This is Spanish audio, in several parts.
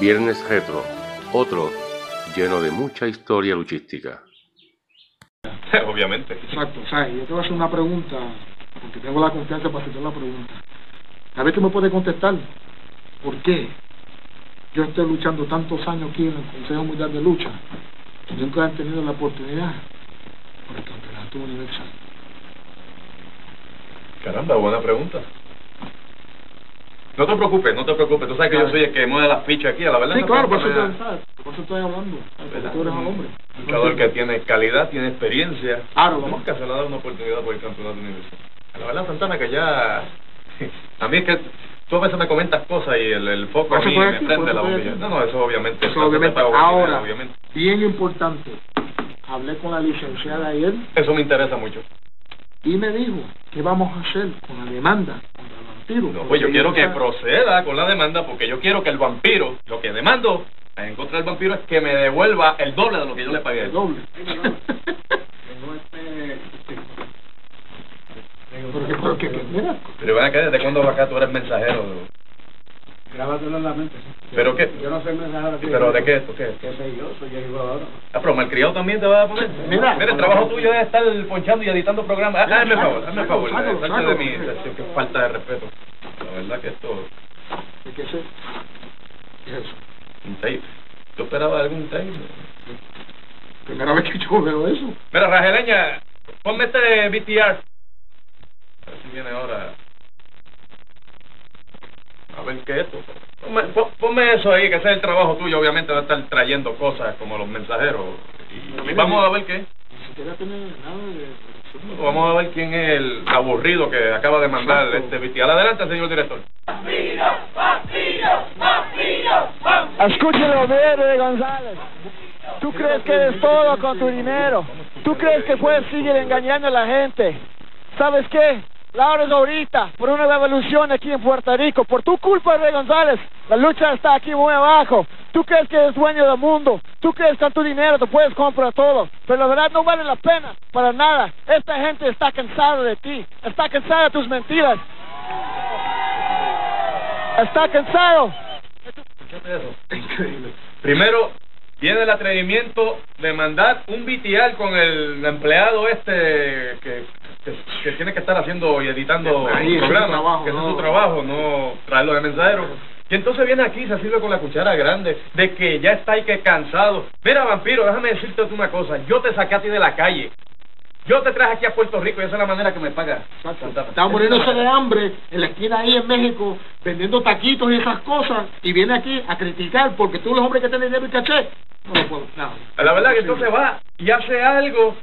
Viernes Retro, otro lleno de mucha historia luchística. Obviamente. Exacto, o sea, yo te voy a hacer una pregunta, porque tengo la confianza para hacer la pregunta. A ver tú me puedes contestar, ¿por qué yo estoy luchando tantos años aquí en el Consejo Mundial de Lucha y nunca han tenido la oportunidad por el Campeonato Universal? Caramba, buena pregunta. No te preocupes, no te preocupes. Tú sabes que yo soy el que mueve las fichas aquí, a la verdad. Sí, no claro, por eso, te, por eso estoy hablando, tú eres un hombre. Un luchador que tiene calidad, tiene experiencia. Claro, ¿no? Nunca se le ha dado una oportunidad por el campeonato universal. La verdad, Santana, que ya... A mí es que tú a veces me comentas cosas y el, el foco a mí me aquí, prende la bombilla. No, no, eso obviamente. Eso obviamente, ahora, obviamente. bien importante, hablé con la licenciada ayer Eso me interesa mucho. y me dijo, ¿qué vamos a hacer con la demanda vampiro? No, pues yo quiero que proceda con la demanda porque yo quiero que el vampiro, lo que demando en contra del vampiro es que me devuelva el doble de lo que yo le pagué. El doble. porque, porque, que- mira, Pero ven acá, ¿desde cuándo acá tú eres mensajero? Grábatelo en la mente. ¿Pero qué? Yo no soy mensajero aquí. ¿Pero de qué esto? ¿Qué? ¿Qué sé yo? Soy el jugador. Ah, pero malcriado también te va a poner. Mira. Mira, el trabajo tuyo es estar ponchando y editando programas. Ah, hazme favor, hazme favor. Salte de mí, es que falta de respeto. La verdad que esto ¿de qué sé? ¿Qué es eso? un tape. ¿Tú esperabas algún tape? Primera vez que yo veo eso. Mira, Rajeleña, ponme este BTR. A ver si viene ahora. A ver qué es esto. Ponme, pon- ponme eso ahí, que ese es el trabajo tuyo, obviamente, va a estar trayendo cosas como los mensajeros. Y, y vamos a ver qué. Ni siquiera tiene nada de... Vamos a ver quién es el aburrido que acaba de mandar este BTR. Adelante, señor director. Escúchelo bien, Rey González. Tú crees que eres todo con tu dinero. Tú crees que puedes seguir engañando a la gente. ¿Sabes qué? La hora es ahorita, por una revolución aquí en Puerto Rico. Por tu culpa, Rey González, la lucha está aquí muy abajo. Tú crees que eres dueño del mundo. Tú crees que con tu dinero te puedes comprar todo. Pero la verdad no vale la pena para nada. Esta gente está cansada de ti. Está cansada de tus mentiras. Está cansado. Primero, tiene el atrevimiento de mandar un BTR con el empleado este que, que, que tiene que estar haciendo y editando Ahí, programas, trabajo, que ese es no. su trabajo, no traerlo de mensajero. Y entonces viene aquí y se sirve con la cuchara grande de que ya está ahí que cansado. Mira, vampiro, déjame decirte una cosa. Yo te saqué a ti de la calle. Yo te traje aquí a Puerto Rico y esa es la manera que me. Santana. Estaba muriéndose de hambre en la esquina ahí en México, vendiendo taquitos y esas cosas, y viene aquí a criticar porque tú eres hombre que tiene dinero y caché. No lo puedo, no. La verdad que entonces va y hace algo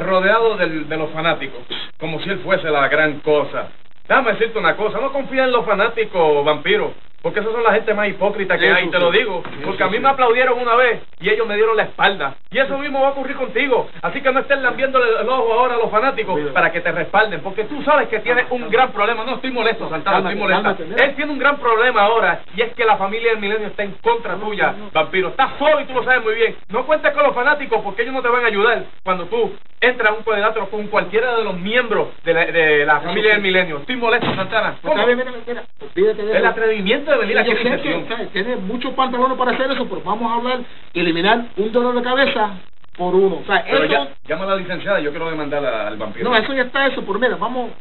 rodeado del- de los fanáticos, como si él fuese la gran cosa. Déjame decirte una cosa, no confía en los fanáticos vampiros, porque esos son la gente más hipócrita que Eso hay, te sí. lo digo, porque a mí sí. me aplaudieron una vez y ellos me dieron la espalda, y eso mismo va a ocurrir contigo, así que no estés lambiéndole el ojo ahora a los fanáticos Mira. para que te respalden, porque tú sabes que tienes un gran problema, no estoy molesto, Santana, estoy molesta, él tiene un gran problema ahora, y es que la familia del milenio está en contra tuya, vampiro, estás solo y tú lo sabes muy bien, no cuentes con los fanáticos porque ellos no te van a ayudar cuando tú entras a un cuadrilátero con cualquiera de los miembros de la, de la familia del milenio, estoy molesto, Santana, Pues ¿Cómo? está bien, mira, mira, olvídate de El atrevimiento de venir aquí a. ¿sabes? tiene muchos pantalones para hacer eso, pero vamos a hablar y eliminar un dolor de cabeza por uno. O sea, Pero eso, ya, llama a la licenciada, yo quiero demandar al vampiro. no, eso ya está eso, pero mira, vamos...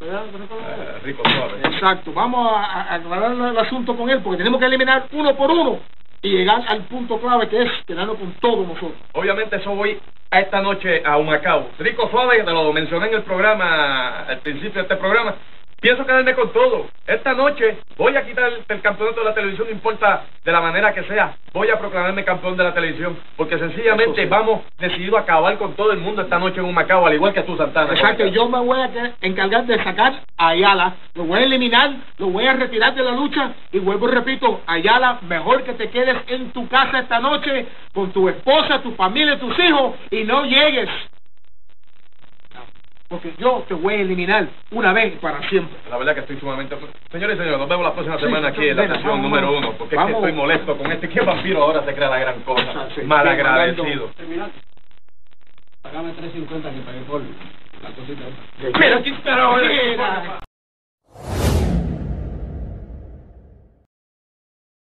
Eh, rico suave. Exacto, vamos a, a aclarar el asunto con él, porque tenemos que eliminar uno por uno y llegar al punto clave que es quedarnos con todos nosotros. Obviamente eso voy a esta noche a Humacao. Rico Suave, te lo mencioné en el programa, al principio de este programa. Pienso quedarme con todo. Esta noche voy a quitar el, el campeonato de la televisión, no importa de la manera que sea. Voy a proclamarme campeón de la televisión, porque sencillamente sí. vamos decidido a acabar con todo el mundo esta noche en Humacao, al igual que tú, Santana. Exacto, yo me voy a encargar de sacar a Ayala, lo voy a eliminar, lo voy a retirar de la lucha y vuelvo y repito, Ayala, mejor que te quedes en tu casa esta noche con tu esposa, tu familia, tus hijos y no llegues. Porque yo te voy a eliminar una vez y para siempre. La verdad que estoy sumamente... Señores y señores, nos vemos la próxima Sí, semana aquí en la vamos, número uno, porque es que estoy molesto con este. ¿Qué vampiro ahora se crea la gran cosa? Sí, sí, Malagradecido. Pagame 3.50 que pagué por la cosita. Pero, pero, Mira.